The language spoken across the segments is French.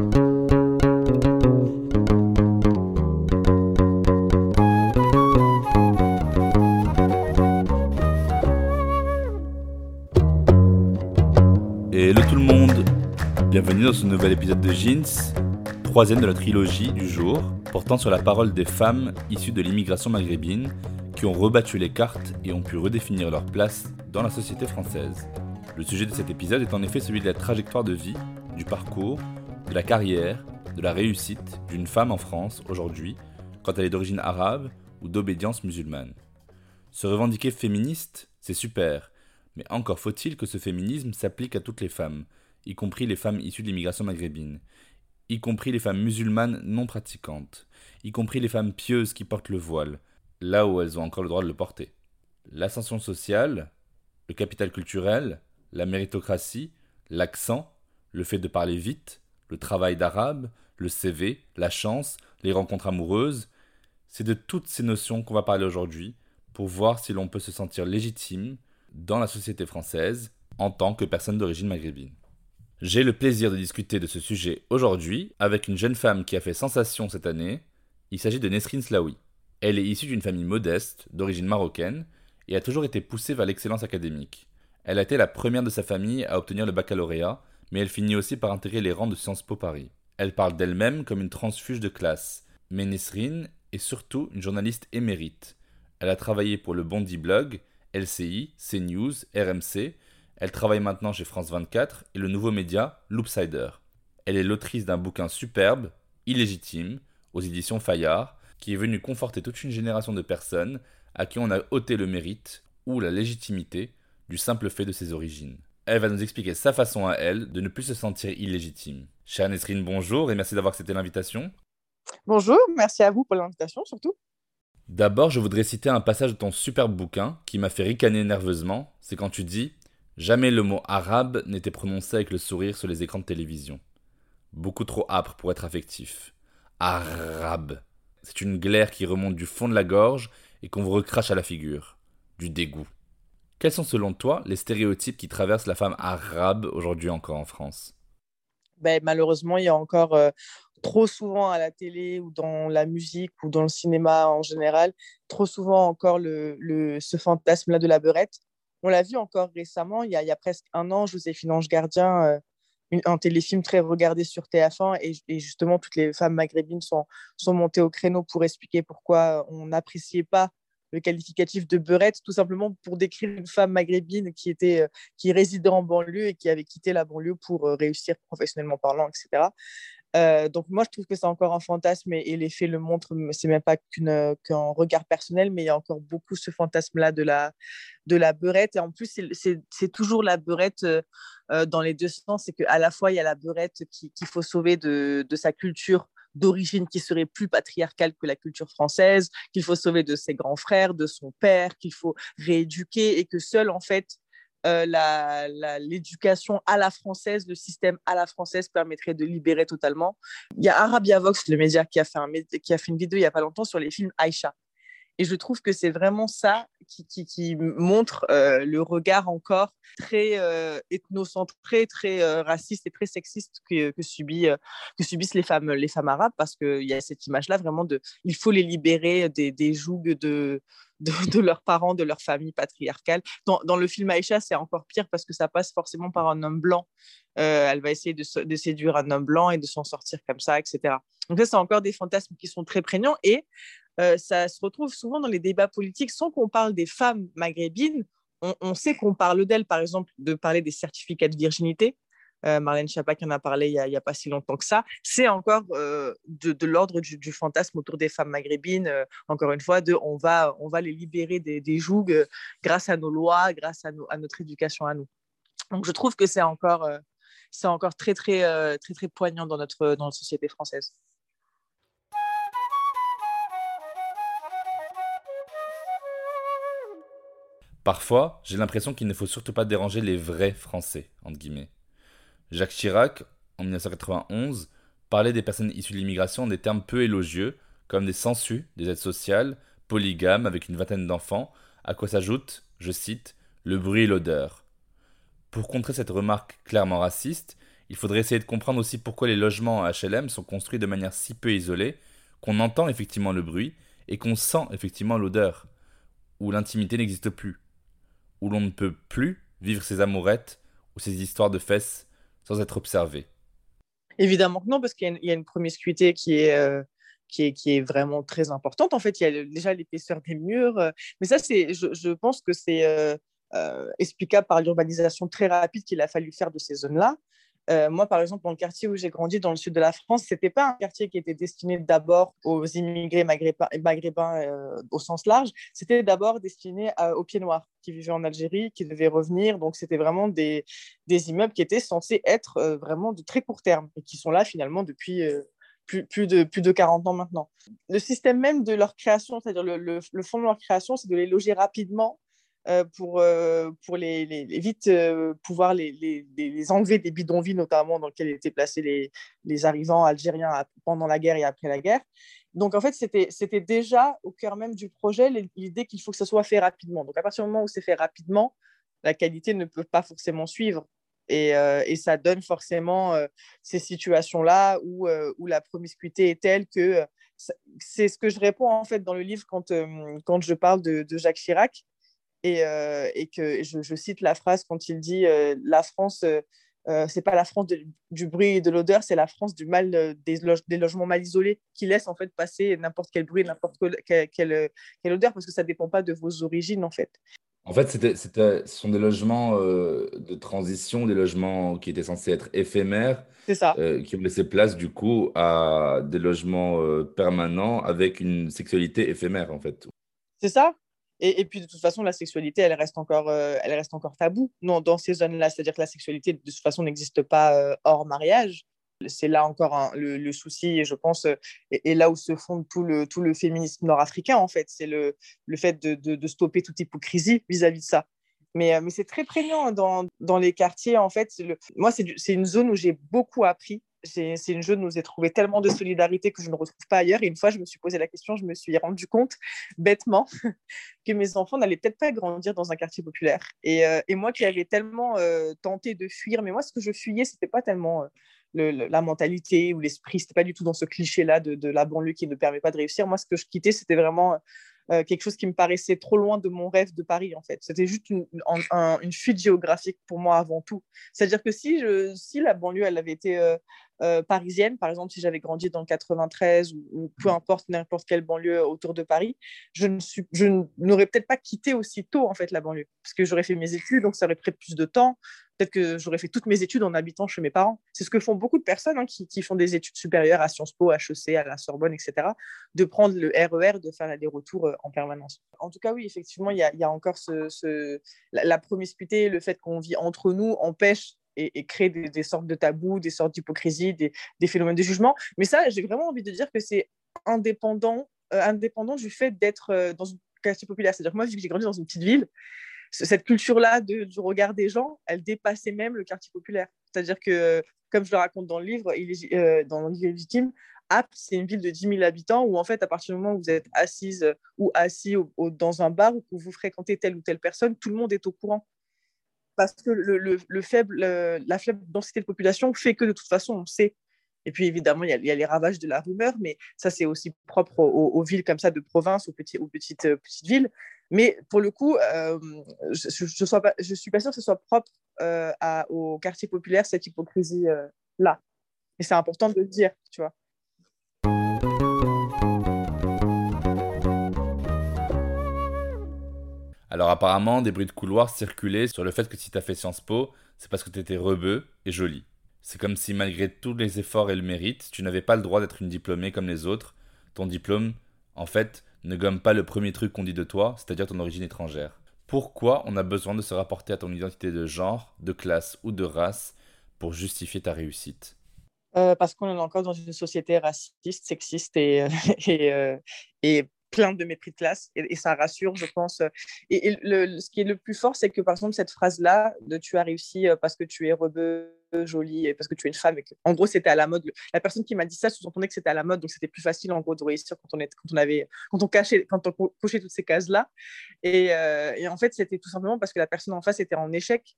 Hello tout le monde, bienvenue dans ce nouvel épisode de Jeans, troisième de la trilogie du jour, portant sur la parole des femmes issues de l'immigration maghrébine qui ont rebattu les cartes et ont pu redéfinir leur place dans la société française. Le sujet de cet épisode est en effet celui de la trajectoire de vie, du parcours, de la carrière, de la réussite d'une femme en France aujourd'hui quand elle est d'origine arabe ou d'obédience musulmane. Se revendiquer féministe, c'est super, mais encore faut-il que ce féminisme s'applique à toutes les femmes, y compris les femmes issues de l'immigration maghrébine, y compris les femmes musulmanes non pratiquantes, y compris les femmes pieuses qui portent le voile, là où elles ont encore le droit de le porter. L'ascension sociale, le capital culturel, la méritocratie, l'accent, le fait de parler vite, le travail d'arabe, le CV, la chance, les rencontres amoureuses, c'est de toutes ces notions qu'on va parler aujourd'hui pour voir si l'on peut se sentir légitime dans la société française en tant que personne d'origine maghrébine. J'ai le plaisir de discuter de ce sujet aujourd'hui avec une jeune femme qui a fait sensation cette année. Il s'agit de Nesrine Slaoui. Elle est issue d'une famille modeste, d'origine marocaine, et a toujours été poussée vers l'excellence académique. Elle a été la première de sa famille à obtenir le baccalauréat, mais elle finit aussi par intégrer les rangs de Sciences Po Paris. Elle parle d'elle-même comme une transfuge de classe, mais Nesrine est surtout une journaliste émérite. Elle a travaillé pour le Bondi Blog, LCI, CNews, RMC. Elle travaille maintenant chez France 24 et le nouveau média Loopsider. Elle est l'autrice d'un bouquin superbe, Illégitime, aux éditions Fayard, qui est venu conforter toute une génération de personnes à qui on a ôté le mérite ou la légitimité du simple fait de ses origines. Elle va nous expliquer sa façon à elle de ne plus se sentir illégitime. Chère Nesrine, bonjour et merci d'avoir accepté l'invitation. Bonjour, merci à vous pour l'invitation surtout. D'abord, je voudrais citer un passage de ton superbe bouquin qui m'a fait ricaner nerveusement. C'est quand tu dis Jamais le mot arabe n'était prononcé avec le sourire sur les écrans de télévision. Beaucoup trop âpre pour être affectif. Arabe. C'est une glaire qui remonte du fond de la gorge et qu'on vous recrache à la figure. Du dégoût. Quels sont selon toi les stéréotypes qui traversent la femme arabe aujourd'hui encore en France? Ben, Malheureusement, il y a encore euh, trop souvent à la télé ou dans la musique ou dans le cinéma en général, trop souvent encore le, ce fantasme-là de la beurette. On l'a vu encore récemment, il y, a, il y, a, presque un an, Joséphine Ange Gardien, euh, un téléfilm très regardé sur TF1, et, et, justement, toutes les femmes maghrébines sont, sont montées au créneau pour expliquer pourquoi on n'appréciait pas le qualificatif de beurette, tout simplement pour décrire une femme maghrébine qui, était, qui résidait en banlieue et qui avait quitté la banlieue pour réussir professionnellement parlant, etc. Euh, donc moi, je trouve que c'est encore un fantasme et, et les faits le montrent. C'est même pas qu'un qu regard personnel, mais il y a encore beaucoup ce fantasme-là de la, de la beurette. Et en plus, c'est toujours la beurette euh, dans les deux sens. C'est qu'à la fois, il y a la beurette qu'il qui faut sauver de, de sa culture d'origine qui serait plus patriarcale que la culture française, qu'il faut sauver de ses grands frères, de son père, qu'il faut rééduquer et que seul, en fait, euh, l'éducation à la française, le système à la française permettrait de libérer totalement. Il y a Arabia Vox, le média, qui a fait, un, qui a fait une vidéo il n'y a pas longtemps sur les films Aïcha. Et je trouve que c'est vraiment ça qui, montre euh, le regard encore très euh, ethnocentré, très euh, raciste et très sexiste que, euh, subissent les femmes, arabes, parce qu'il y a cette image-là vraiment de il faut les libérer des, jougs de, leurs parents, de leur famille patriarcale. Dans, dans le film Aïcha, c'est encore pire parce que ça passe forcément par un homme blanc. elle va essayer de, de séduire un homme blanc et de s'en sortir comme ça, etc. Donc ça, c'est encore des fantasmes qui sont très prégnants et euh, ça se retrouve souvent dans les débats politiques sans qu'on parle des femmes maghrébines. On, sait qu'on parle d'elles, par exemple, de parler des certificats de virginité. Euh, Marlène Schiappa qui en a parlé il n'y a, pas si longtemps que ça. C'est encore euh, de, l'ordre du, fantasme autour des femmes maghrébines, euh, encore une fois, de on va, les libérer des, jougs grâce à nos lois, grâce à, notre éducation à nous. Donc je trouve que c'est encore, très, très poignant dans notre, dans notre société française. Parfois, j'ai l'impression qu'il ne faut surtout pas déranger les vrais Français. Jacques Chirac, en 1991, parlait des personnes issues de l'immigration en des termes peu élogieux, comme des sensus, des aides sociales, polygames avec une vingtaine d'enfants, à quoi s'ajoute, je cite, le bruit et l'odeur. Pour contrer cette remarque clairement raciste, il faudrait essayer de comprendre aussi pourquoi les logements à HLM sont construits de manière si peu isolée qu'on entend effectivement le bruit et qu'on sent effectivement l'odeur, où l'intimité n'existe plus où l'on ne peut plus vivre ses amourettes ou ses histoires de fesses sans être observé Évidemment que non, parce qu'il y, a une promiscuité qui est, euh, qui, est, vraiment très importante. En fait, il y a déjà l'épaisseur des murs. Euh, mais ça, je, pense que c'est euh, explicable par l'urbanisation très rapide qu'il a fallu faire de ces zones-là. Euh, moi, par exemple, dans le quartier où j'ai grandi, dans le sud de la France, ce n'était pas un quartier qui était destiné d'abord aux immigrés maghrébins, euh, au sens large. C'était d'abord destiné aux pieds noirs qui vivaient en Algérie, qui devaient revenir. Donc, c'était vraiment des, des, immeubles qui étaient censés être euh, vraiment de très court terme et qui sont là finalement depuis plus, plus, de, plus de 40 ans maintenant. Le système même de leur création, c'est-à-dire le, le fond de leur création, c'est de les loger rapidement euh, pour, euh, pour les, vite euh, pouvoir les, les, enlever des bidonvilles, notamment dans lesquels étaient placés les, les arrivants algériens pendant la guerre et après la guerre. Donc, en fait, c'était déjà au cœur même du projet l'idée qu'il faut que ça soit fait rapidement. Donc, à partir du moment où c'est fait rapidement, la qualité ne peut pas forcément suivre. Et, et ça donne forcément ces situations-là où, où la promiscuité est telle que c'est ce que je réponds en fait dans le livre quand, quand je parle de, de Jacques Chirac et, euh, et que je, cite la phrase quand il dit euh, la France, euh, c'est pas la France du bruit et de l'odeur, c'est la France du mal des, des, logements mal isolés qui laissent en fait passer n'importe quel bruit, n'importe quelle, quelle, odeur parce que ça dépend pas de vos origines en fait. En fait, c'était, ce sont des logements de transition, des logements qui étaient censés être éphémères, ça. qui ont laissé place du coup à des logements permanents avec une sexualité éphémère en fait. C'est ça. Et, puis de toute façon, la sexualité, elle reste encore, euh, elle reste encore taboue non, dans ces zones-là. C'est-à-dire que la sexualité, de toute façon, n'existe pas euh, hors mariage. C'est là encore le, souci, je pense, euh, et, là où se fonde tout le, tout le féminisme nord-africain, en fait. C'est le, le fait de, de, stopper toute hypocrisie vis-à-vis de ça. Mais, mais c'est très prégnant dans, dans, les quartiers, en fait. Le... Moi, c'est une zone où j'ai beaucoup appris c'est une jeune où j'ai trouvé tellement de solidarité que je ne retrouve pas ailleurs. Et une fois, je me suis posé la question, je me suis rendu compte bêtement que mes enfants n'allaient peut-être pas grandir dans un quartier populaire. Et, euh, moi qui avais tellement euh, tenté de fuir, mais moi, ce que je fuyais, c'était pas tellement euh, la mentalité ou l'esprit, c'était pas du tout dans ce cliché-là de, la banlieue qui ne permet pas de réussir. Moi, ce que je quittais, c'était vraiment quelque chose qui me paraissait trop loin de mon rêve de Paris, en fait. C'était juste une, fuite géographique pour moi avant tout. C'est-à-dire que si, la banlieue, elle avait été euh, parisienne, par exemple, si j'avais grandi dans le 93 ou, peu importe n'importe quelle banlieue autour de Paris, je, ne suis, je n'aurais peut-être pas quitté aussitôt, en fait, la banlieue, parce que j'aurais fait mes études, donc ça aurait pris plus de temps. Peut-être que j'aurais fait toutes mes études en habitant chez mes parents. C'est ce que font beaucoup de personnes hein, qui, qui, font des études supérieures à Sciences Po, HEC, à la Sorbonne, etc., de prendre le RER, e de faire des retours en permanence. En tout cas, oui, effectivement, il y, y a, encore ce, ce, la, promiscuité, le fait qu'on vit entre nous empêche et, crée des, sortes de tabous, des sortes d'hypocrisie, des, phénomènes de jugement. Mais ça, j'ai vraiment envie de dire que c'est indépendant, euh, indépendant du fait d'être euh, dans une quartier populaire. C'est-à-dire que moi, vu que j'ai grandi dans une petite ville, cette culture-là du regard des gens, elle dépassait même le quartier populaire. C'est-à-dire que, comme je le raconte dans le livre, euh, dans le livre légitime, Apt, c'est une ville de 10 000 habitants où, en fait, à partir du moment où vous êtes assise euh, ou assis dans un bar ou que vous fréquentez telle ou telle personne, tout le monde est au courant. Parce que le, le, faible, la faible densité de population fait que, de toute façon, on sait. Et puis, évidemment, il y, a, les ravages de la rumeur, mais ça, c'est aussi propre aux, villes comme ça de province, aux, petites, euh, petites villes. Mais pour le coup, euh, je ne suis pas sûre que ce soit propre euh, à, au quartier populaire, cette hypocrisie-là. Et c'est important de le dire, tu vois. Alors apparemment, des bruits de couloir circulaient sur le fait que si tu as fait Sciences Po, c'est parce que tu étais rebeu et joli. C'est comme si malgré tous les efforts et le mérite, tu n'avais pas le droit d'être une diplômée comme les autres. Ton diplôme, en fait, ne gomme pas le premier truc qu'on dit de toi, c'est-à-dire ton origine étrangère. Pourquoi on a besoin de se rapporter à ton identité de genre, de classe ou de race pour justifier ta réussite? Parce qu'on est encore dans une société raciste, sexiste et, et, et plein de mépris de classe et, ça rassure, je pense. Et, le, ce qui est le plus fort, c'est que par exemple, cette phrase-là de tu as réussi euh, parce que tu es rebeu, jolie et parce que tu es une femme. En gros, c'était à la mode. La personne qui m'a dit ça sous-entendait que c'était à la mode, donc c'était plus facile en gros de réussir quand on, est, quand on, avait, quand on, cachait, quand on cochait toutes ces cases-là. Et, euh, et en fait, c'était tout simplement parce que la personne en face était en échec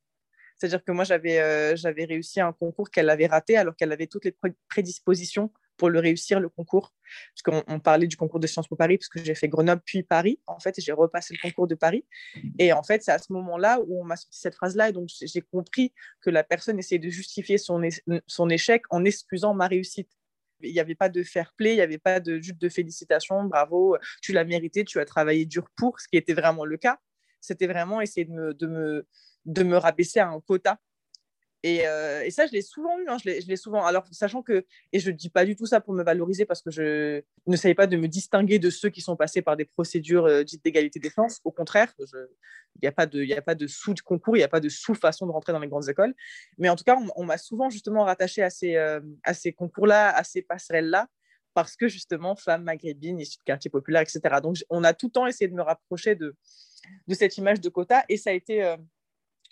c'est-à-dire que moi, j'avais euh, j'avais réussi un concours qu'elle avait raté alors qu'elle avait toutes les prédispositions pour le réussir, le concours. Parce qu'on parlait du concours de Sciences Po Paris, parce que j'ai fait Grenoble puis Paris, en fait, et j'ai repassé le concours de Paris. Et en fait, c'est à ce moment-là où on m'a sorti cette phrase-là, et donc j'ai compris que la personne essayait de justifier son, son échec en excusant ma réussite. Il n'y avait pas de fair play, il n'y avait pas de juste de félicitations, bravo, tu l'as mérité, tu as travaillé dur pour, ce qui était vraiment le cas. C'était vraiment essayer de me, de me, de me rabaisser à un quota euh, et, ça, je l'ai souvent eu, hein, je l'ai souvent. Alors, sachant que, et je ne dis pas du tout ça pour me valoriser parce que je ne savais pas de me distinguer de ceux qui sont passés par des procédures euh, dites d'égalité des chances. Au contraire, il n'y a pas de, de sous-concours, il n'y a pas de sous-façon de rentrer dans les grandes écoles. Mais en tout cas, on, m'a souvent justement rattaché à ces, euh, à ces concours-là, à ces passerelles-là, parce que justement, femme maghrébine, issue de quartier populaire, etc. Donc, on a tout le temps essayé de me rapprocher de, de cette image de quota et ça a été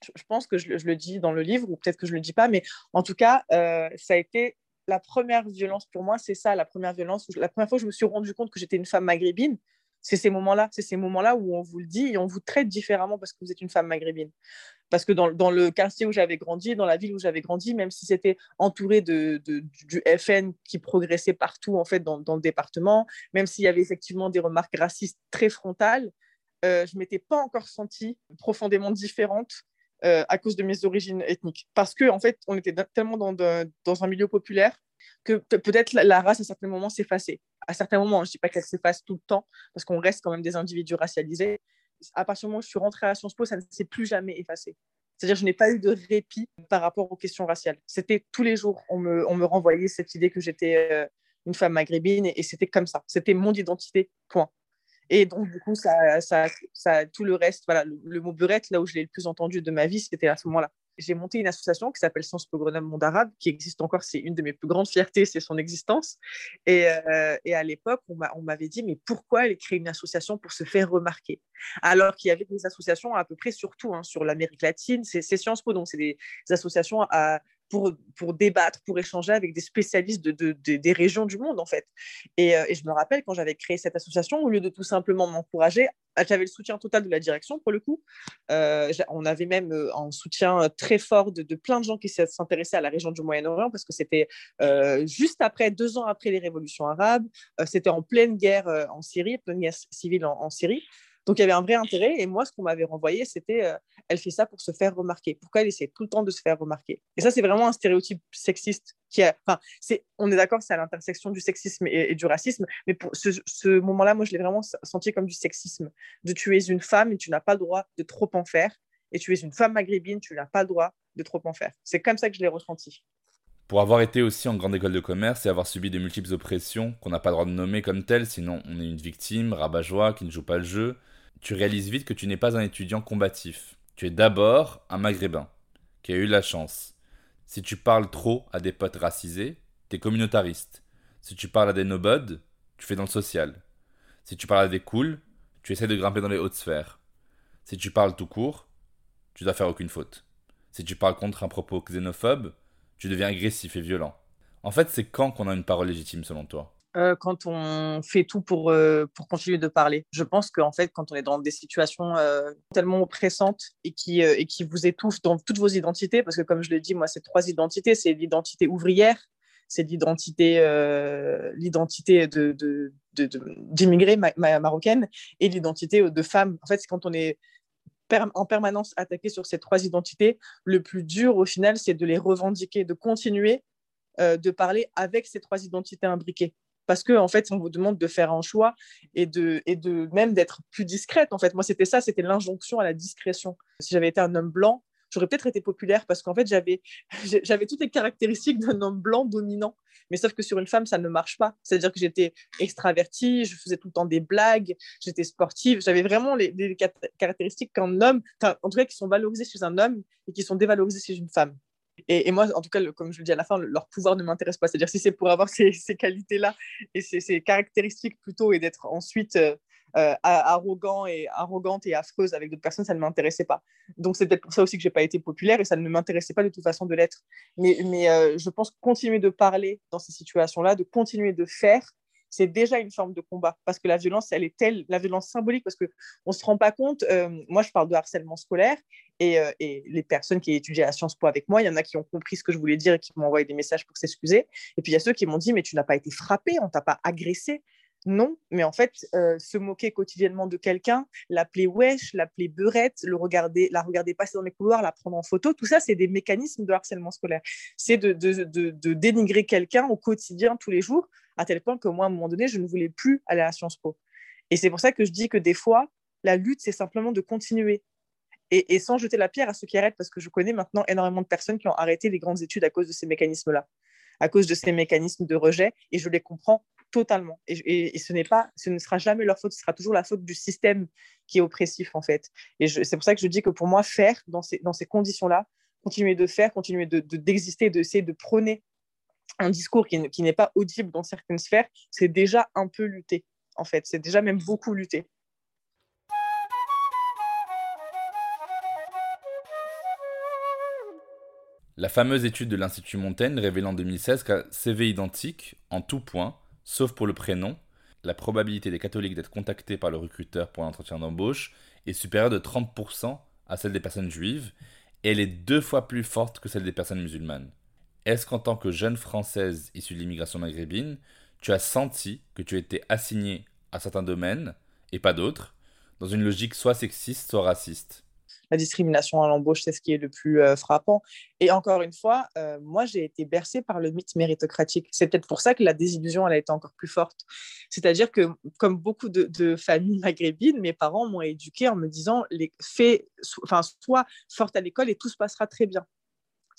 je pense que je, le dis dans le livre, ou peut-être que je ne le dis pas, mais en tout cas, euh, ça a été la première violence pour moi, c'est ça, la première violence. la première fois que je me suis rendu compte que j'étais une femme maghrébine, c'est ces moments-là. C'est ces moments-là où on vous le dit et on vous traite différemment parce que vous êtes une femme maghrébine. Parce que dans, le quartier où j'avais grandi, dans la ville où j'avais grandi, même si c'était entouré de, du FN qui progressait partout en fait dans, dans le département, même s'il y avait effectivement des remarques racistes très frontales, euh, je m'étais pas encore sentie profondément différente euh, à cause de mes origines ethniques. Parce que, en fait, on était tellement dans, dans un milieu populaire que peut-être la, race, à certains moments, s'effaçait. À certains moments, je ne dis pas qu'elle s'efface tout le temps, parce qu'on reste quand même des individus racialisés. À partir du moment où je suis rentrée à Sciences Po, ça ne s'est plus jamais effacé. C'est-à-dire je n'ai pas eu de répit par rapport aux questions raciales. C'était tous les jours, on me, on me renvoyait cette idée que j'étais euh, une femme maghrébine, et c'était comme ça. C'était mon identité, point. Et donc, du coup, ça, ça, tout le reste, voilà, le, mot burette, là où je l'ai le plus entendu de ma vie, c'était à ce moment-là. J'ai monté une association qui s'appelle Sciences Po Grenoble Monde Arabe, qui existe encore, c'est une de mes plus grandes fiertés, c'est son existence. Et, euh, à l'époque, on m'avait dit, mais pourquoi elle crée une association pour se faire remarquer? Alors qu'il y avait des associations à peu près surtout hein, sur l'Amérique latine, c'est Sciences Po, donc c'est des associations à, pour, pour débattre, pour échanger avec des spécialistes de, de, des régions du monde, en fait. Et, euh, et je me rappelle, quand j'avais créé cette association, au lieu de tout simplement m'encourager, j'avais le soutien total de la direction, pour le coup. Euh, on avait même euh, un soutien très fort de, plein de gens qui s'intéressaient à la région du Moyen-Orient, parce que c'était juste après, deux ans après les révolutions arabes, c'était en pleine guerre en Syrie, pleine guerre civile en Syrie. Donc il y avait un vrai intérêt. Et moi, ce qu'on m'avait renvoyé, c'était euh, elle fait ça pour se faire remarquer. Pourquoi elle essaie tout le temps de se faire remarquer? Et ça, c'est vraiment un stéréotype sexiste qui a. Enfin, c'est, on est d'accord, c'est à l'intersection du sexisme et, du racisme. Mais pour ce, moment-là, moi, je l'ai vraiment senti comme du sexisme. De tu es une femme et tu n'as pas le droit de trop en faire. Et tu es une femme maghrébine, tu n'as pas le droit de trop en faire. C'est comme ça que je l'ai ressenti. Pour avoir été aussi en grande école de commerce et avoir subi de multiples oppressions qu'on n'a pas le droit de nommer comme telles, sinon on est une victime, rabat-joie, qui ne joue pas le jeu, tu réalises vite que tu n'es pas un étudiant combatif. Tu es d'abord un maghrébin, qui a eu la chance. Si tu parles trop à des potes racisés, t'es communautariste. Si tu parles à des nobods, tu fais dans le social. Si tu parles à des cools, tu essaies de grimper dans les hautes sphères. Si tu parles tout court, tu dois faire aucune faute. Si tu parles contre un propos xénophobe, tu deviens agressif et violent. En fait, c'est quand qu'on a une parole légitime selon toi? Euh, quand on fait tout pour, euh, pour continuer de parler. Je pense qu'en fait, quand on est dans des situations euh, tellement oppressantes et qui, et qui vous étouffent dans toutes vos identités, parce que comme je l'ai dit, moi, c'est trois identités, c'est l'identité ouvrière, c'est l'identité l'identité de, marocaine et l'identité de femme. En fait, c'est quand on est en permanence attaqué sur ces trois identités, le plus dur au final, c'est de les revendiquer, de continuer de parler avec ces trois identités imbriquées parce que en fait on vous demande de faire un choix et de et de même d'être plus discrète en fait. Moi c'était ça c'était l'injonction à la discrétion. Si j'avais été un homme blanc j'aurais peut-être été populaire parce qu'en fait j'avais j'avais toutes les caractéristiques d'un homme blanc dominant. Mais sauf que sur une femme ça ne marche pas. C'est à dire que j'étais extravertie je faisais tout le temps des blagues j'étais sportive. J'avais vraiment les, les caractéristiques qu'un homme en tout cas qui sont valorisées chez un homme et qui sont dévalorisées chez une femme Et, moi, en tout cas, comme je le dis à la fin, leur pouvoir ne m'intéresse pas. C'est-à-dire si c'est pour avoir ces, qualités-là et ces, caractéristiques plutôt et d'être ensuite euh, euh, arrogant et arrogante et affreuse avec d'autres personnes, ça ne m'intéressait pas. Donc c'est peut-être pour ça aussi que j'ai pas été populaire et ça ne m'intéressait pas de toute façon de l'être. Mais, euh, je pense continuer de parler dans ces situations-là, de continuer de faire, c'est déjà une forme de combat parce que la violence, elle est telle, la violence symbolique, parce qu'on ne se rend pas compte. Euh, moi, je parle de harcèlement scolaire et, et, les personnes qui étudié à Sciences Po avec moi, il y en a qui ont compris ce que je voulais dire et qui m'ont envoyé des messages pour s'excuser. Et puis il y a ceux qui m'ont dit, mais tu n'as pas été frappé, on t'a pas agressé. Non, mais en fait, euh, se moquer quotidiennement de quelqu'un, l'appeler wesh, l'appeler beurette, le regarder, la regarder passer dans les couloirs, la prendre en photo, tout ça, c'est des mécanismes de harcèlement scolaire. C'est de, dénigrer quelqu'un au quotidien, tous les jours, à tel point que moi, à un moment donné, je ne voulais plus aller à Sciences Po. Et c'est pour ça que je dis que des fois, la lutte, c'est simplement de continuer. Et, et, sans jeter la pierre à ceux qui arrêtent, parce que je connais maintenant énormément de personnes qui ont arrêté les grandes études à cause de ces mécanismes-là, à cause de ces mécanismes de rejet, et je les comprends totalement. Et, ce n'est pas, ce ne sera jamais leur faute, ce sera toujours la faute du système qui est oppressif en fait. Et c'est pour ça que je dis que pour moi, faire dans ces, dans ces conditions-là, continuer de faire, continuer d'exister, de, d'essayer de prôner un discours qui, qui n'est pas audible dans certaines sphères, c'est déjà un peu lutter en fait. C'est déjà même beaucoup lutter. La fameuse étude de l'Institut Montaigne révèle en 2016 qu'un CV identique, en tout point, sauf pour le prénom, la probabilité des catholiques d'être contactés par le recruteur pour l'entretien d'embauche est supérieure de 30% à celle des personnes juives, et elle est deux fois plus forte que celle des personnes musulmanes. Est-ce qu'en tant que jeune française issue de l'immigration maghrébine, tu as senti que tu étais assignée à certains domaines, et pas d'autres, dans une logique soit sexiste, soit raciste? La discrimination à l'embauche, c'est ce qui est le plus euh, frappant. Et encore une fois, euh, moi, j'ai été bercée par le mythe méritocratique. C'est peut-être pour ça que la désillusion, elle a été encore plus forte. C'est-à-dire que, comme beaucoup de, familles maghrébines, mes parents m'ont éduquée en me disant, les enfin, sois forte à l'école et tout se passera très bien.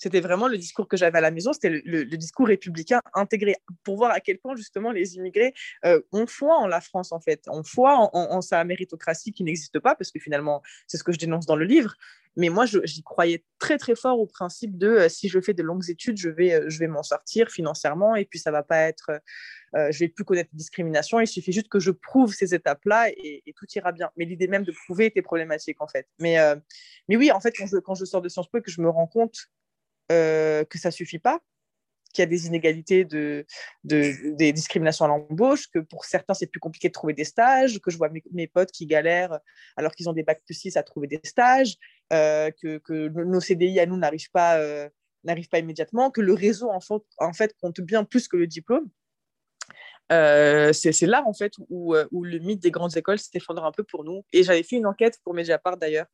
C'était vraiment le discours que j'avais à la maison, c'était le, discours républicain intégré pour voir à quel point justement les immigrés euh, ont foi en la France en fait, ont foi en, sa méritocratie qui n'existe pas parce que finalement c'est ce que je dénonce dans le livre. Mais moi, j'y croyais très très fort au principe de euh, si je fais de longues études, je vais, euh, vais m'en sortir financièrement et puis ça va pas être, je vais plus connaître discrimination. Il suffit juste que je prouve ces étapes-là et, tout ira bien. Mais l'idée même de prouver était problématique en fait. Mais, mais oui, en fait, quand je, quand je sors de Sciences Po et que je me rends compte euh, que ça suffit pas, qu'il y a des inégalités, de, des discriminations à l'embauche, que pour certains, c'est plus compliqué de trouver des stages, que je vois mes, potes qui galèrent alors qu'ils ont des bacs plus 6 à trouver des stages, euh, que, nos CDI à nous n'arrivent pas, euh, pas immédiatement, que le réseau, en fait, compte bien plus que le diplôme. c'est là, en fait, où, où, le mythe des grandes écoles s'effondre un peu pour nous. Et j'avais fait une enquête pour Mediapart, d'ailleurs.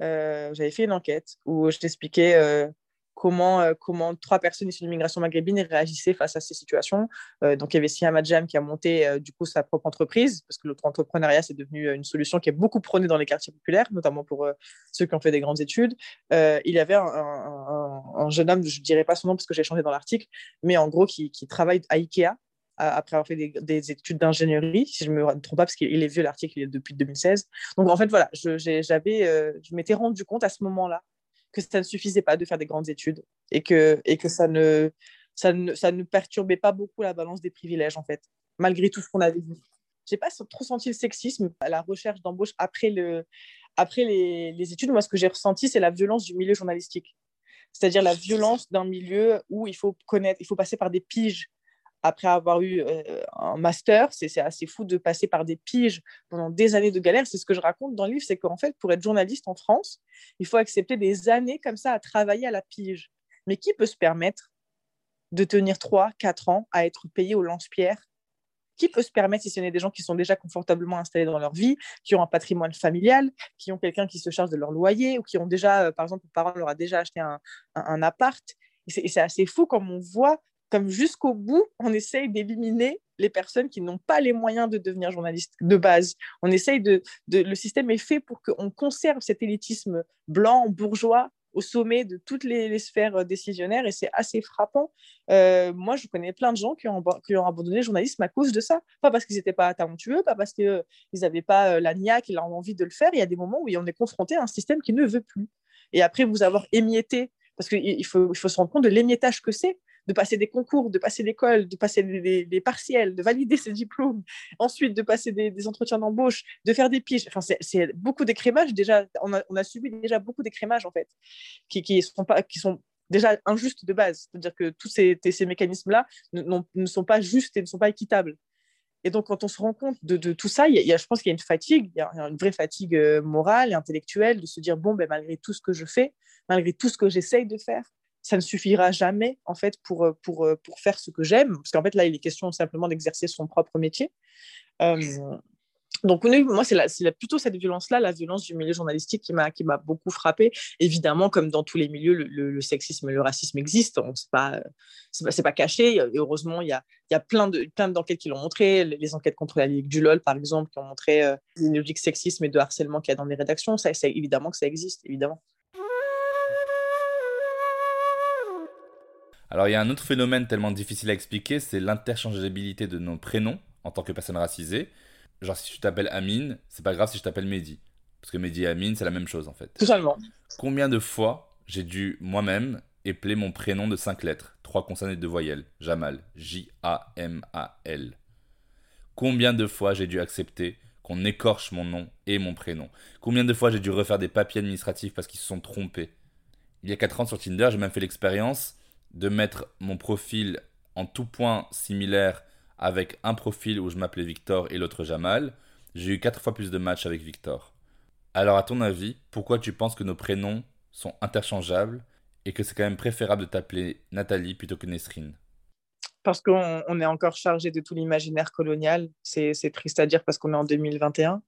j'avais fait une enquête où je t'expliquais comment, euh, comment trois personnes issues de l'immigration maghrébine réagissaient face à ces situations. Euh, donc, il y avait Siam Adjam qui a monté euh, du coup sa propre entreprise, parce que l'auto-entrepreneuriat, c'est devenu une solution qui est beaucoup prônée dans les quartiers populaires, notamment pour ceux qui ont fait des grandes études. il y avait un, jeune homme, je ne dirais pas son nom parce que j'ai changé dans l'article, mais en gros, qui, travaille à IKEA après avoir fait des, études d'ingénierie, si je ne me trompe pas, parce qu'il est vieux, l'article, il est depuis 2016. Donc, en fait, voilà, j'avais, je m'étais rendu compte à ce moment-là que ça ne suffisait pas de faire des grandes études et que, et que ça, ne, ça, ne, ça ne perturbait pas beaucoup la balance des privilèges, en fait, malgré tout ce qu'on avait vu. J'ai pas trop senti le sexisme à la recherche d'embauche après, le, après les, les études. Moi, ce que j'ai ressenti, c'est la violence du milieu journalistique. C'est-à-dire la violence d'un milieu où il faut connaître, il faut passer par des piges après avoir eu un master, c'est assez fou de passer par des piges pendant des années de galère. C'est ce que je raconte dans le livre, c'est qu'en fait, pour être journaliste en France, il faut accepter des années comme ça à travailler à la pige. Mais qui peut se permettre de tenir 3, 4 ans à être payé au lance-pierre? Qui peut se permettre, si ce n'est des gens qui sont déjà confortablement installés dans leur vie, qui ont un patrimoine familial, qui ont quelqu'un qui se charge de leur loyer, ou qui ont déjà, euh, par exemple, le parent leur a déjà acheté un, un appart? Et c'est assez fou comme on voit comme jusqu'au bout, on essaye d'éliminer les personnes qui n'ont pas les moyens de devenir journalistes de base. On essaye de, le système est fait pour qu'on conserve cet élitisme blanc, bourgeois, au sommet de toutes les, sphères décisionnaires et c'est assez frappant. Euh, moi, je connais plein de gens qui ont, qui ont abandonné le journalisme à cause de ça. Pas parce qu'ils n'étaient pas talentueux, pas parce qu'ils n'avaient pas euh, la niaque et l'envie de le faire. Il y a des moments où on est confronté à un système qui ne veut plus. Et après vous avoir émietté parce qu'il faut, il faut se rendre compte de l'émiettage que c'est de passer des concours, de passer l'école, de passer des, partiels, de valider ses diplômes, ensuite de passer des, entretiens d'embauche, de faire des piges. Enfin, c'est beaucoup d'écrémages déjà. On a, subi déjà beaucoup d'écrémages en fait, qui, sont pas, qui sont déjà injustes de base. C'est-à-dire que tous ces, mécanismes-là ne, sont pas justes et ne sont pas équitables. Et donc, quand on se rend compte de, tout ça, y a, je pense qu'il y a une fatigue, il y a une vraie fatigue euh, morale et intellectuelle de se dire, bon, ben, malgré tout ce que je fais, malgré tout ce que j'essaye de faire, ça ne suffira jamais en fait pour, euh, pour, euh, pour faire ce que j'aime, parce qu'en fait là il est question simplement d'exercer son propre métier. Euh, donc moi c'est plutôt cette violence-là, la violence du milieu journalistique qui m'a qui m'a beaucoup frappé. Évidemment, comme dans tous les milieux, le, sexisme et le racisme existent. C'est pas c'est pas, caché. Et heureusement, il y a il y a plein de plein d'enquêtes qui l'ont montré. Les, enquêtes contre la Ligue du LOL, par exemple, qui ont montré les logiques sexisme et de harcèlement qu'il y a dans les rédactions. Ça, c'est évidemment que ça existe, évidemment. Alors il y a un autre phénomène tellement difficile à expliquer, c'est l'interchangeabilité de nos prénoms en tant que personne racisée. Genre si je t'appelle Amine, c'est pas grave si je t'appelle Mehdi. Parce que Mehdi et Amine, c'est la même chose en fait. Totalement. Combien de fois j'ai dû moi-même épeler mon prénom de cinq lettres, trois consonnes et deux voyelles, Jamal, J-A-M-A-L. Combien de fois j'ai dû accepter qu'on écorche mon nom et mon prénom? Combien de fois j'ai dû refaire des papiers administratifs parce qu'ils se sont trompés? Il y a 4 ans sur Tinder, j'ai même fait l'expérience de mettre mon profil en tout point similaire avec un profil où je m'appelais Victor et l'autre Jamal, j'ai eu quatre fois plus de matchs avec Victor. Alors à ton avis, pourquoi tu penses que nos prénoms sont interchangeables et que c'est quand même préférable de t'appeler Nathalie plutôt que Nesrine? Parce qu'on est encore chargé de tout l'imaginaire colonial. C'est triste à dire parce qu'on est en 2021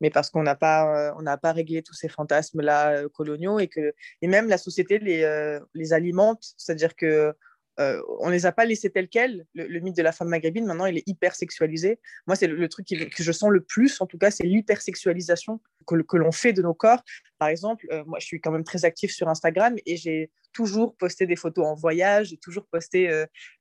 mais parce qu'on n'a pas, euh, pas réglé tous ces fantasmes-là euh, coloniaux et que et même la société les, euh, les alimente, c'est-à-dire que on les a pas laissés tels quels. Le, mythe de la femme maghrébine, maintenant, il est hyper sexualisé. Moi, c'est le, truc que je sens le plus, en tout cas, c'est l'hypersexualisation que, que l'on fait de nos corps. Par exemple, moi, je suis quand même très active sur Instagram et j'ai toujours posté des photos en voyage, j'ai toujours posté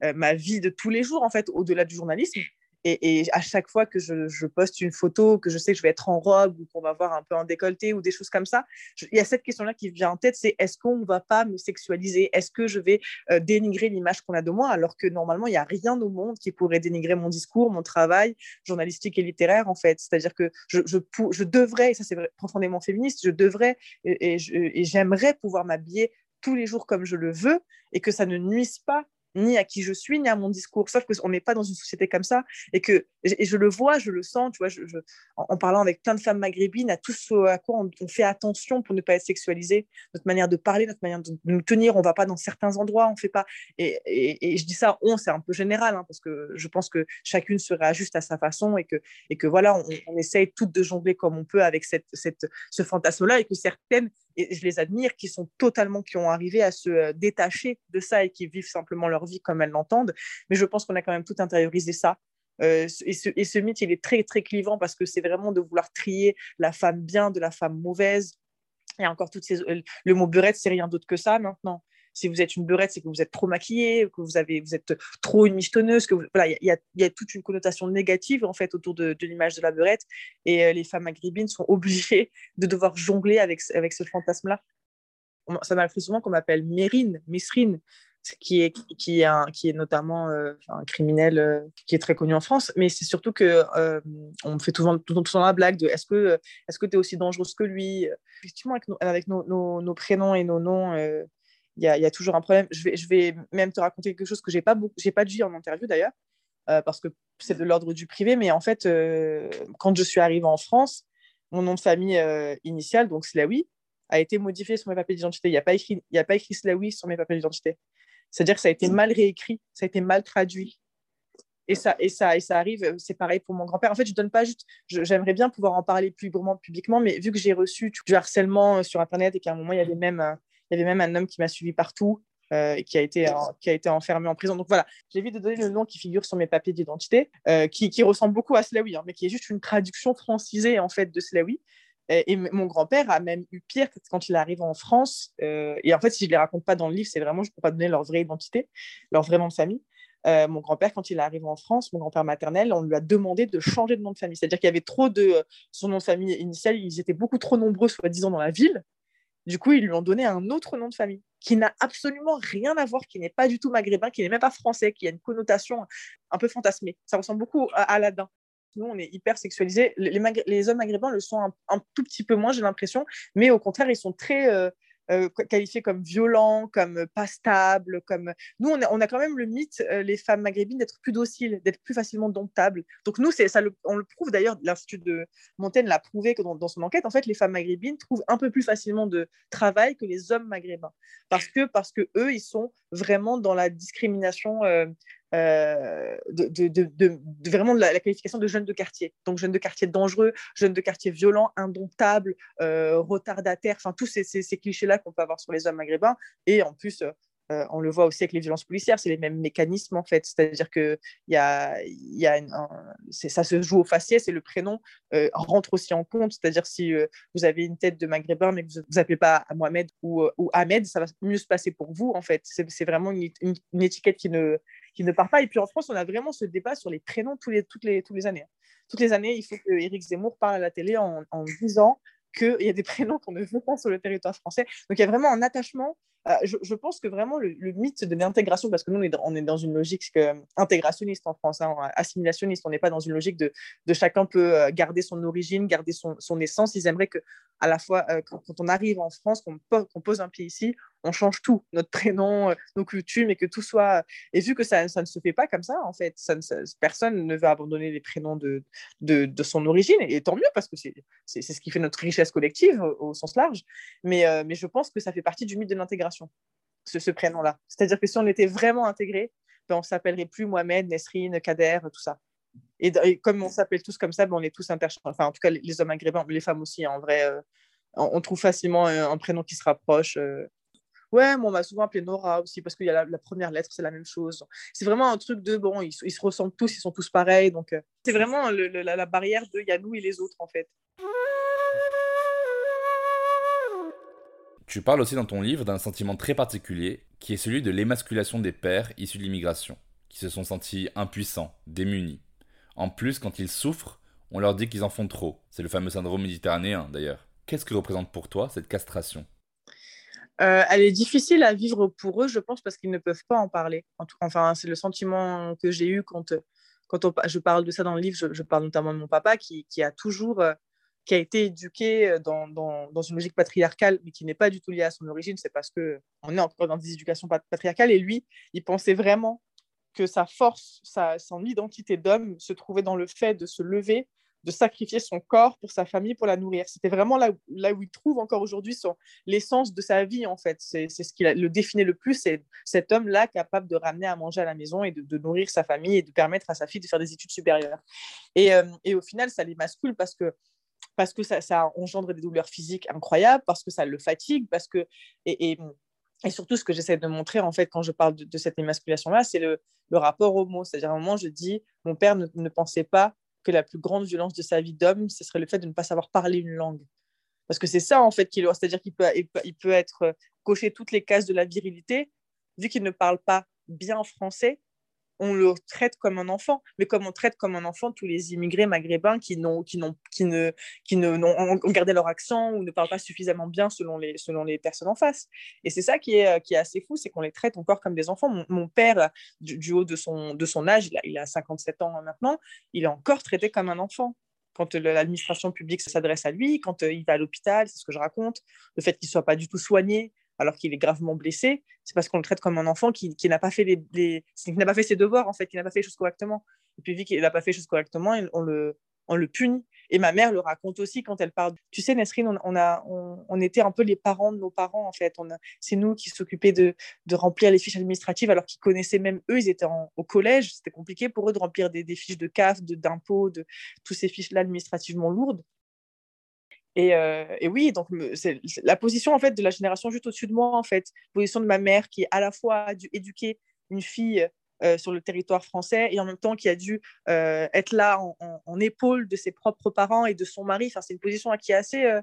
ma vie de tous les jours, en fait, au-delà du journalisme. Et, à chaque fois que je, poste une photo, que je sais que je vais être en robe ou qu'on va voir un peu en décolleté ou des choses comme ça, il y a cette question-là qui vient en tête, c'est est-ce qu'on ne va pas me sexualiser? Est-ce que je vais euh, dénigrer l'image qu'on a de moi? Alors que normalement, il n'y a rien au monde qui pourrait dénigrer mon discours, mon travail journalistique et littéraire, en fait. C'est-à-dire que je, devrais, et ça c'est profondément féministe, je devrais et j'aimerais pouvoir m'habiller tous les jours comme je le veux et que ça ne nuise pas ni à qui je suis, ni à mon discours. Sauf qu'on n'est pas dans une société comme ça. Et que je le vois, je le sens, tu vois, en, parlant avec plein de femmes maghrébines, à tout ce à quoi on, fait attention pour ne pas être sexualisé, notre manière de parler, notre manière de, nous tenir, on va pas dans certains endroits, on fait pas. Et, je dis ça, on, c'est un peu général, hein, parce que je pense que chacune se réajuste à sa façon et que, et que voilà, on, on essaye toutes de jongler comme on peut avec cette, cette, ce fantasme-là et que certaines et je les admire, qui sont totalement, qui ont arrivé à se euh, détacher de ça et qui vivent simplement leur vie comme elles l'entendent. Mais je pense qu'on a quand même tout intériorisé ça. Euh, et, ce, et, ce, mythe, il est très, très clivant parce que c'est vraiment de vouloir trier la femme bien de la femme mauvaise. Et encore toutes ces, euh, le mot burette, c'est rien d'autre que ça maintenant si vous êtes une beurette, c'est que vous êtes trop maquillée, que vous, avez, vous êtes trop une michetonneuse, que voilà, il y, a toute une connotation négative en fait autour de, l'image de la beurette. Et euh, les femmes maghrébines sont obligées de devoir jongler avec, avec ce fantasme-là. Ça m'arrive souvent qu'on m'appelle Mérine, Mesrine, qui est, qui est, est notamment euh, un criminel euh, qui est très connu en France, mais c'est surtout que on me fait toujours, tout, le la blague de est-ce que tu es aussi dangereuse que lui? Effectivement, avec, nos, prénoms et nos noms, il y, a, toujours un problème. Je vais, je vais même te raconter quelque chose que j'ai pas j'ai pas dit en interview d'ailleurs, euh, parce que c'est de l'ordre du privé. Mais en fait, euh, quand je suis arrivée en France, mon nom de famille euh, initial, donc Slawi, a été modifié sur mes papiers d'identité. Il n'y a pas écrit, il y a pas écrit Slawi sur mes papiers d'identité. C'est-à-dire que ça a été mal réécrit, ça a été mal traduit. Et ça, et ça, et ça arrive, c'est pareil pour mon grand-père. En fait, je donne pas juste, j'aimerais bien pouvoir en parler plus librement publiquement, mais vu que j'ai reçu du harcèlement sur Internet et qu'à un moment, il y avait même il y avait même un homme qui m'a suivi partout euh, qui a, été, qui a été enfermé en prison. Donc voilà, j'ai envie de donner le nom qui figure sur mes papiers d'identité, euh, qui, ressemble beaucoup à Slawi, hein, mais qui est juste une traduction francisée en fait de Slawi. Et, mon grand-père a même eu pire quand il arrive en France. Euh, et en fait, si je ne les raconte pas dans le livre, c'est vraiment, je ne peux pas donner leur vraie identité, leur vrai nom de famille. mon grand-père, quand il arrive en France, mon grand-père maternel, on lui a demandé de changer de nom de famille. C'est-à-dire qu'il y avait trop de. Son nom de famille initial, ils étaient beaucoup trop nombreux, soi-disant, dans la ville. Du coup, ils lui ont donné un autre nom de famille qui n'a absolument rien à voir, qui n'est pas du tout maghrébin, qui n'est même pas français, qui a une connotation un peu fantasmée. Ça ressemble beaucoup à Aladdin. Nous, on est hyper sexualisés. Les, hommes maghrébins le sont un, tout petit peu moins, j'ai l'impression, mais au contraire, ils sont très, euh, qualifiés comme violents, comme pas stables. Comme... Nous, on a, quand même le mythe, les femmes maghrébines, d'être plus dociles, d'être plus facilement domptables. Donc nous, ça on le prouve d'ailleurs, l'Institut de Montaigne l'a prouvé que dans, son enquête, en fait, les femmes maghrébines trouvent un peu plus facilement de travail que les hommes maghrébins. Parce que, parce que eux, ils sont vraiment dans la discrimination euh, euh, de, de, la, qualification de jeunes de quartier. Donc, jeunes de quartier dangereux, jeunes de quartier violents, indomptables, euh, retardataires, enfin, tous ces, ces, clichés-là qu'on peut avoir sur les hommes maghrébins. Et en plus, euh, on le voit aussi avec les violences policières, c'est les mêmes mécanismes en fait. C'est-à-dire que ça se joue au faciès et le prénom rentre aussi en compte. C'est-à-dire si vous avez une tête de maghrébin mais que vous n'appelez pas Mohamed ou, Ahmed, ça va mieux se passer pour vous en fait. C'est vraiment une, étiquette qui ne, qui ne part pas. Et puis en France, on a vraiment ce débat sur les prénoms tous les, toutes les, les années. Hein. Toutes les années, il faut que Éric Zemmour parle à la télé en, en disant qu'il y a des prénoms qu'on ne veut pas sur le territoire français. Donc il y a vraiment un attachement. Euh, je, pense que vraiment le, mythe de l'intégration, parce que nous, on est, dans une logique intégrationniste en France, hein, assimilationniste, on n'est pas dans une logique de, chacun peut euh, garder son origine, garder son, essence. Ils aimeraient que, à la fois, euh, quand, on arrive en France, qu'on pose un pied ici, on change tout, notre prénom, euh, nos coutumes, et que tout soit. Et vu que ça, ne se fait pas comme ça, en fait, personne ne veut abandonner les prénoms de, son origine, et, tant mieux, parce que c'est ce qui fait notre richesse collective au, sens large. Euh, mais je pense que ça fait partie du mythe de l'intégration, ce, prénom-là. C'est-à-dire que si on était vraiment intégré, ben on ne s'appellerait plus Mohamed, Nesrine, Kader, tout ça. Et, comme on s'appelle tous comme ça, ben on est tous interchangeables. Enfin, en tout cas, les, hommes maghrébins, les femmes aussi, en vrai, euh, on, trouve facilement un, prénom qui se rapproche. Ouais, moi, on m'a souvent appelé Nora aussi parce qu'il y a la, première lettre, c'est la même chose. C'est vraiment un truc de bon, ils, se ressemblent tous, ils sont tous pareils. Donc, euh, c'est vraiment la, barrière de il et les autres, en fait. Tu parles aussi dans ton livre d'un sentiment très particulier qui est celui de l'émasculation des pères issus de l'immigration, qui se sont sentis impuissants, démunis. En plus, quand ils souffrent, on leur dit qu'ils en font trop. C'est le fameux syndrome méditerranéen d'ailleurs. Qu'est-ce que représente pour toi cette castration? Euh, elle est difficile à vivre pour eux, je pense, parce qu'ils ne peuvent pas en parler. Enfin, c'est le sentiment que j'ai eu quand, quand je parle de ça dans le livre. Je, parle notamment de mon papa qui, a toujours, euh, qui a été éduqué euh, dans, dans, une logique patriarcale, mais qui n'est pas du tout liée à son origine. C'est parce que on est encore dans des éducations patriarcales. Et lui, il pensait vraiment que sa force, sa, son identité d'homme se trouvait dans le fait de se lever de sacrifier son corps pour sa famille, pour la nourrir. C'était vraiment là, là où il trouve encore aujourd'hui l'essence de sa vie, en fait. C'est ce qui le définit le plus, c'est cet homme-là capable de ramener à manger à la maison et de, nourrir sa famille et de permettre à sa fille de faire des études supérieures. Et, et au final, ça l'émascule parce que parce que ça, ça, engendre des douleurs physiques incroyables, parce que ça le fatigue, parce que... Et, et, surtout, ce que j'essaie de montrer, en fait, quand je parle de, cette émasculation-là, c'est le, le, rapport au mot. C'est-à-dire, à un moment, je dis, mon père ne, ne pensait pas que la plus grande violence de sa vie d'homme, ce serait le fait de ne pas savoir parler une langue. Parce que c'est ça, en fait, qu'il C'est-à-dire qu'il peut, il peut être euh, coché toutes les cases de la virilité, vu qu'il ne parle pas bien français, on le traite comme un enfant, mais comme on traite comme un enfant tous les immigrés maghrébins qui, n'ont, qui, n'ont, qui, ne, qui ne, ont, gardé leur accent ou ne parlent pas suffisamment bien selon les, selon les personnes en face. Et c'est ça qui est, qui est assez fou, c'est qu'on les traite encore comme des enfants. Mon, père, du, haut de son, de son âge, il a, il a 57 ans maintenant, il est encore traité comme un enfant quand l'administration publique s'adresse à lui, quand euh, il va à l'hôpital, c'est ce que je raconte, le fait qu'il ne soit pas du tout soigné, alors qu'il est gravement blessé, c'est parce qu'on le traite comme un enfant qui, n'a pas fait les, n'a pas fait ses devoirs en fait, qui n'a pas fait les choses correctement. Et puis vu qu'il n'a pas fait les choses correctement, on le, on le punit. Et ma mère le raconte aussi quand elle parle. Tu sais, Nesrine, on, a, on, était un peu les parents de nos parents, en fait. C'est nous qui s'occupaient de, remplir les fiches administratives, alors qu'ils connaissaient même eux, ils étaient au collège. C'était compliqué pour eux de remplir des, fiches de CAF, d'impôts, de toutes ces fiches-là administrativement lourdes. Euh, et, oui, donc c'est la position en fait de la génération juste au-dessus de moi en fait, position de ma mère qui à la fois a dû éduquer une fille euh, sur le territoire français et en même temps qui a dû euh, être là en, épaule de ses propres parents et de son mari. Enfin, c'est une position qui est assez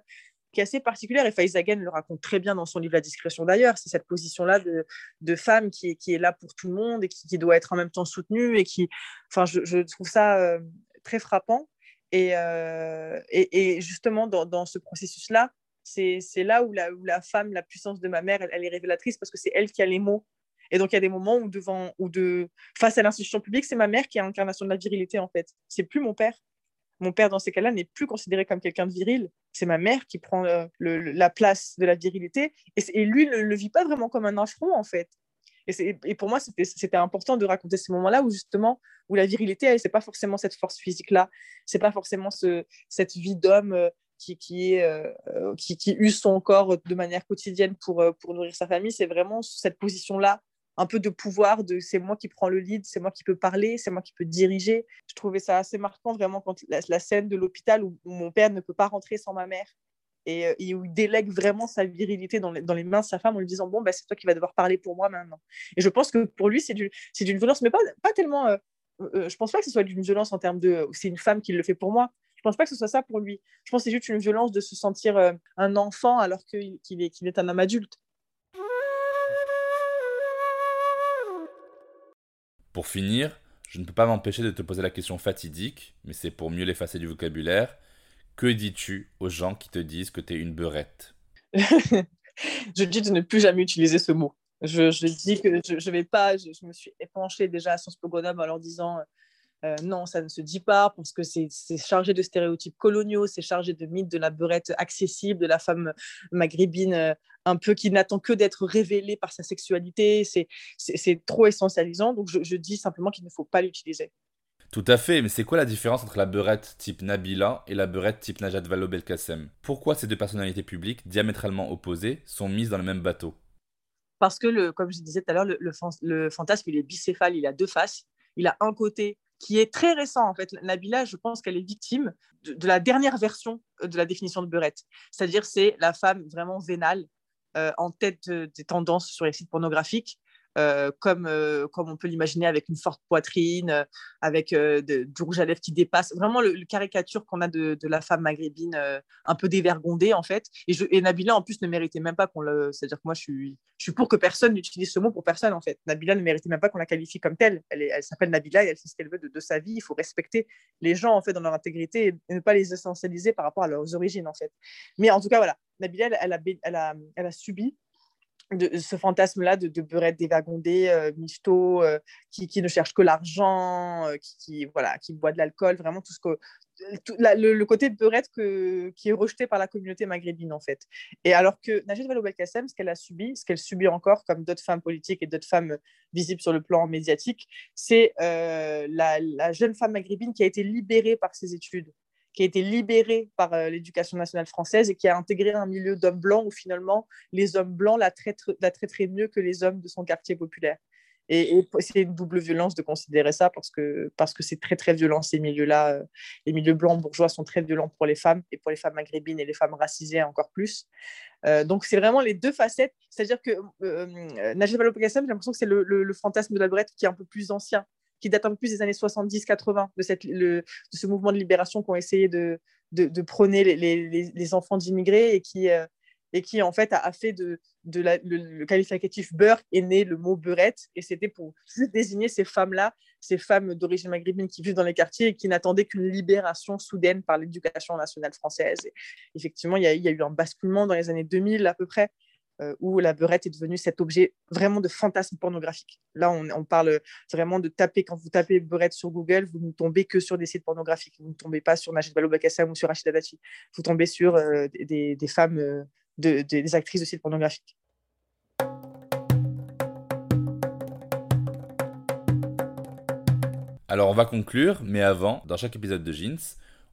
qui est assez particulière et Faiz le raconte très bien dans son livre La discrétion d'ailleurs. C'est cette position-là de, de, femme qui est, qui est là pour tout le monde et qui, doit être en même temps soutenue et qui, enfin, je trouve ça très frappant. Euh, et, et, justement, dans, dans ce processus-là, c'est là où la, où la femme, la puissance de ma mère, elle, est révélatrice parce que c'est elle qui a les mots. Et donc, il y a des moments où, devant, ou de, face à l'institution publique, c'est ma mère qui est l'incarnation de la virilité, en fait. C'est plus mon père. Mon père, dans ces cas-là, n'est plus considéré comme quelqu'un de viril. C'est ma mère qui prend euh, la place de la virilité. Et, lui ne le, vit pas vraiment comme un affront, en fait. Et, pour moi, c'était important de raconter ces moments-là où, justement, où la virilité, c'est pas forcément cette force physique-là. C'est pas forcément ce, cette vie d'homme euh, qui, est, euh, qui, qui, use son corps de manière quotidienne pour, pour nourrir sa famille. C'est vraiment cette position-là un peu de pouvoir de c'est moi qui prends le lead, c'est moi qui peux parler, c'est moi qui peux diriger. Je trouvais ça assez marquant vraiment quand la, scène de l'hôpital où, mon père ne peut pas rentrer sans ma mère et, euh, où il délègue vraiment sa virilité dans les, dans les, mains de sa femme en lui disant bon bah, c'est toi qui vas devoir parler pour moi maintenant. Et je pense que pour lui c'est d'une violence, mais pas, pas tellement. Euh, euh, je pense pas que ce soit d'une violence en termes de c'est une femme qui le fait pour moi. Je pense pas que ce soit ça pour lui. Je pense que c'est juste une violence de se sentir un enfant alors qu'il est, qu'il est un homme adulte. Pour finir, je ne peux pas m'empêcher de te poser la question fatidique, mais c'est pour mieux l'effacer du vocabulaire. Que dis-tu aux gens qui te disent que tu es une beurette? Je dis de ne plus jamais utiliser ce mot. Je, dis que je ne vais pas, je, me suis épanchée déjà à Sciences Po en leur disant euh, non, ça ne se dit pas parce que c'est chargé de stéréotypes coloniaux, c'est chargé de mythes de la beurette accessible, de la femme maghrébine euh, un peu qui n'attend que d'être révélée par sa sexualité. C'est trop essentialisant. Donc, je, dis simplement qu'il ne faut pas l'utiliser. Tout à fait, mais c'est quoi la différence entre la beurette type Nabila et la beurette type Najat Vallaud Belkacem Pourquoi ces deux personnalités publiques, diamétralement opposées, sont mises dans le même bateau? Parce que, comme je disais tout à l'heure, le, le, fantasme, il est bicéphale, il a deux faces. Il a un côté qui est très récent en fait. Nabila, je pense qu'elle est victime de, la dernière version de la définition de beurette. C'est-à-dire c'est la femme vraiment vénale, euh, en tête des tendances sur les sites pornographiques, euh, comme, euh, comme on peut l'imaginer avec une forte poitrine, avec de, du rouge à lèvres qui dépasse. Vraiment le, caricature qu'on a de, la femme maghrébine un peu dévergondée en fait. Et, Nabila en plus ne méritait même pas qu'on le. C'est-à-dire que moi je suis, je suis pour que personne n'utilise ce mot pour personne en fait. Nabila ne méritait même pas qu'on la qualifie comme telle. Elle, elle s'appelle Nabila et elle fait ce qu'elle veut de, sa vie. Il faut respecter les gens en fait dans leur intégrité et ne pas les essentialiser par rapport à leurs origines en fait. Mais en tout cas voilà, Nabila elle, a, elle, a, elle a subi de, ce fantasme-là de, de beurette dévagondée, euh, euh, qui, qui, ne cherche que l'argent, euh, qui, voilà, qui boit de l'alcool, vraiment tout ce que le, côté de beurette que, qui est rejeté par la communauté maghrébine en fait. Et alors que Najid Vallaud-Belkacem, ce qu'elle a subi, ce qu'elle subit encore, comme d'autres femmes politiques et d'autres femmes visibles sur le plan médiatique, c'est la, la, jeune femme maghrébine qui a été libérée par ses études qui a été libérée par euh, l'éducation nationale française et qui a intégré un milieu d'hommes blancs où finalement les hommes blancs la, traiteraient mieux que les hommes de son quartier populaire. Et, c'est une double violence de considérer ça parce que parce que c'est très très violent ces milieux-là. Euh, les milieux blancs bourgeois sont très violents pour les femmes et pour les femmes maghrébines et les femmes racisées encore plus. Euh, donc c'est vraiment les deux facettes. C'est-à-dire que Najib j'ai l'impression que c'est le, le, fantasme de la brette qui est un peu plus ancien qui date un peu plus des années 70-80, de, de ce mouvement de libération qu'ont essayé de, prôner les, enfants d'immigrés et qui, euh, et en fait, a, fait de, la, le, qualificatif beurre est né le mot beurette. Et c'était pour désigner ces femmes-là, ces femmes d'origine maghrébine qui vivent dans les quartiers et qui n'attendaient qu'une libération soudaine par l'éducation nationale française. effectivement, il y, a, il y, a, eu un basculement dans les années 2000 à peu près euh, où la beurette est devenue cet objet vraiment de fantasme pornographique. Là, on, parle vraiment de taper, quand vous tapez beurette sur Google, vous ne tombez que sur des sites pornographiques. Vous ne tombez pas sur Balo Bakassam ou sur Rachida Dati. Vous tombez sur euh, des, femmes, euh, des actrices de sites pornographiques. Alors on va conclure, mais avant, dans chaque épisode de Jeans,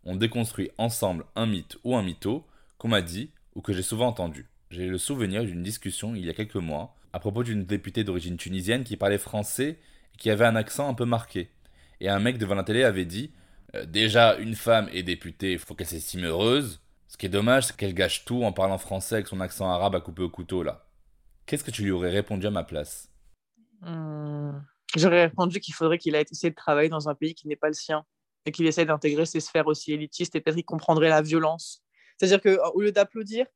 on déconstruit ensemble un mythe ou un mytho qu'on m'a dit ou que j'ai souvent entendu. J'ai le souvenir d'une discussion il y a quelques mois à propos d'une députée d'origine tunisienne qui parlait français et qui avait un accent un peu marqué. Et un mec devant la télé avait dit euh, Déjà, une femme est députée, faut qu'elle s'estime heureuse. Ce qui est dommage, c'est qu'elle gâche tout en parlant français avec son accent arabe à couper au couteau, là. Qu'est-ce que tu lui aurais répondu à ma place? Hmm. J'aurais répondu qu'il faudrait qu'il ait essayé de travailler dans un pays qui n'est pas le sien et qu'il essaie d'intégrer ces sphères aussi élitistes et peut-être qu'il comprendrait la violence. C'est-à-dire qu'au lieu d'applaudir,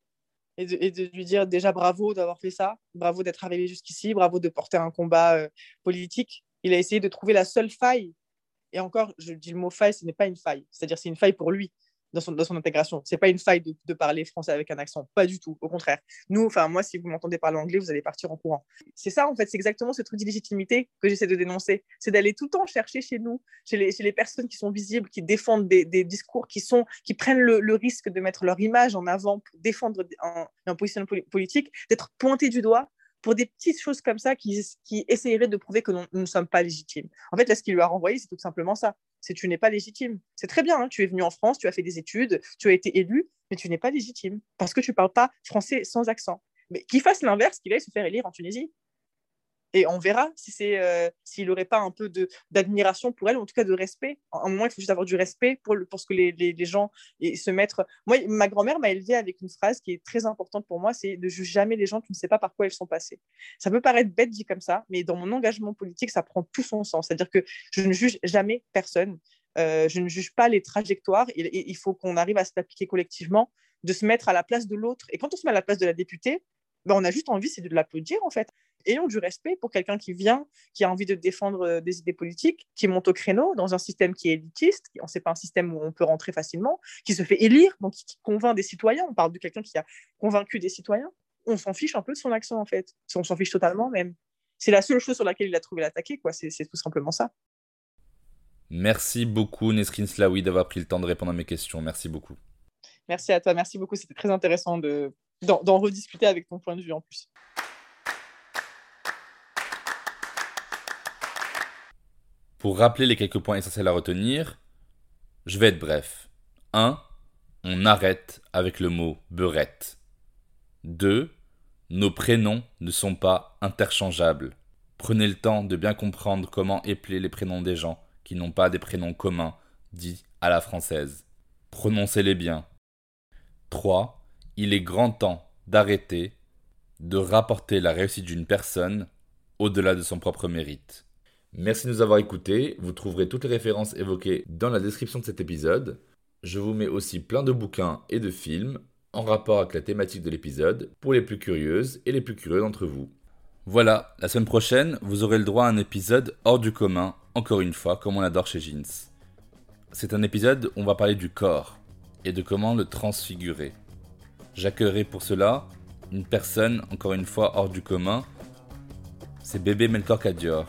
et de, lui dire déjà bravo d'avoir fait ça, bravo d'être arrivé jusqu'ici, bravo de porter un combat euh, politique. Il a essayé de trouver la seule faille. Et encore, je dis le mot faille, ce n'est pas une faille. C'est-à-dire c'est une faille pour lui. Dans son, dans son intégration. Pas une faille de, de, parler français avec un accent, pas du tout. Au contraire, nous, enfin moi, si vous m'entendez parler anglais, vous allez partir en courant. C'est ça, en fait, c'est exactement ce truc d'illégitimité que j'essaie de dénoncer. C'est d'aller tout le temps chercher chez nous, chez les, chez les personnes qui sont visibles, qui défendent des, des discours, qui sont, qui prennent le, le, risque de mettre leur image en avant pour défendre un, un positionnement politique, d'être pointé du doigt pour des petites choses comme ça qui, qui essayeraient de prouver que nous ne sommes pas légitimes. En fait, là, ce qu'il lui a renvoyé, c'est tout simplement ça. C'est tu n'es pas légitime. C'est très bien, hein, tu es venu en France, tu as fait des études, tu as été élu, mais tu n'es pas légitime parce que tu ne parles pas français sans accent. Mais qu'il fasse l'inverse, qu'il aille se faire élire en Tunisie. Et on verra si c'est euh, s'il n'aurait pas un peu d'admiration pour elle, ou en tout cas de respect. À un moment, il faut juste avoir du respect pour, le, ce que les, gens se mettre. Moi, ma grand-mère m'a élevée avec une phrase qui est très importante pour moi, c'est ne juge jamais les gens, tu ne sais pas par quoi ils sont passés. Ça peut paraître bête dit comme ça, mais dans mon engagement politique, ça prend tout son sens. C'est-à-dire que je ne juge jamais personne. Euh, je ne juge pas les trajectoires. Il, il faut qu'on arrive à s'appliquer collectivement, de se mettre à la place de l'autre. Et quand on se met à la place de la députée, ben, on a juste envie, c'est de l'applaudir en fait ayons du respect pour quelqu'un qui vient, qui a envie de défendre euh, des idées politiques, qui monte au créneau dans un système qui est élitiste, on sait pas un système où on peut rentrer facilement, qui se fait élire, donc qui, convainc des citoyens. On parle de quelqu'un qui a convaincu des citoyens. On s'en fiche un peu de son accent, en fait. On s'en fiche totalement, même. C'est la seule chose sur laquelle il a trouvé l'attaquer, quoi. C'est tout simplement ça. Merci beaucoup, Nesrin Slaoui, d'avoir pris le temps de répondre à mes questions. Merci beaucoup. Merci à toi, merci beaucoup. C'était très intéressant d'en rediscuter avec ton point de vue en plus. Pour rappeler les quelques points essentiels à retenir, je vais être bref. 1. On arrête avec le mot beurette. 2. Nos prénoms ne sont pas interchangeables. Prenez le temps de bien comprendre comment épeler les prénoms des gens qui n'ont pas des prénoms communs dits à la française. Prononcez-les bien. 3. Il est grand temps d'arrêter de rapporter la réussite d'une personne au-delà de son propre mérite. Merci de nous avoir écoutés. Vous trouverez toutes les références évoquées dans la description de cet épisode. Je vous mets aussi plein de bouquins et de films en rapport avec la thématique de l'épisode pour les plus curieuses et les plus curieux d'entre vous. Voilà, la semaine prochaine, vous aurez le droit à un épisode hors du commun, encore une fois, comme on adore chez Jeans. C'est un épisode où on va parler du corps et de comment le transfigurer. J'accueillerai pour cela une personne, encore une fois, hors du commun. C'est bébé Melkor Kadior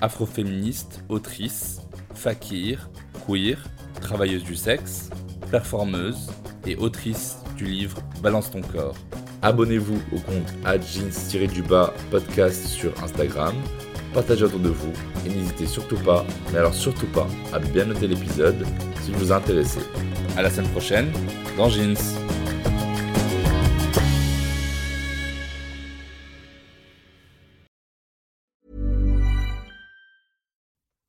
afroféministe, autrice, fakir, queer, travailleuse du sexe, performeuse et autrice du livre Balance ton corps. Abonnez-vous au compte jeans-du-bas podcast sur Instagram, partagez autour de vous et n'hésitez surtout pas, mais alors surtout pas, à bien noter l'épisode s'il vous a intéressé. À la semaine prochaine dans Jeans.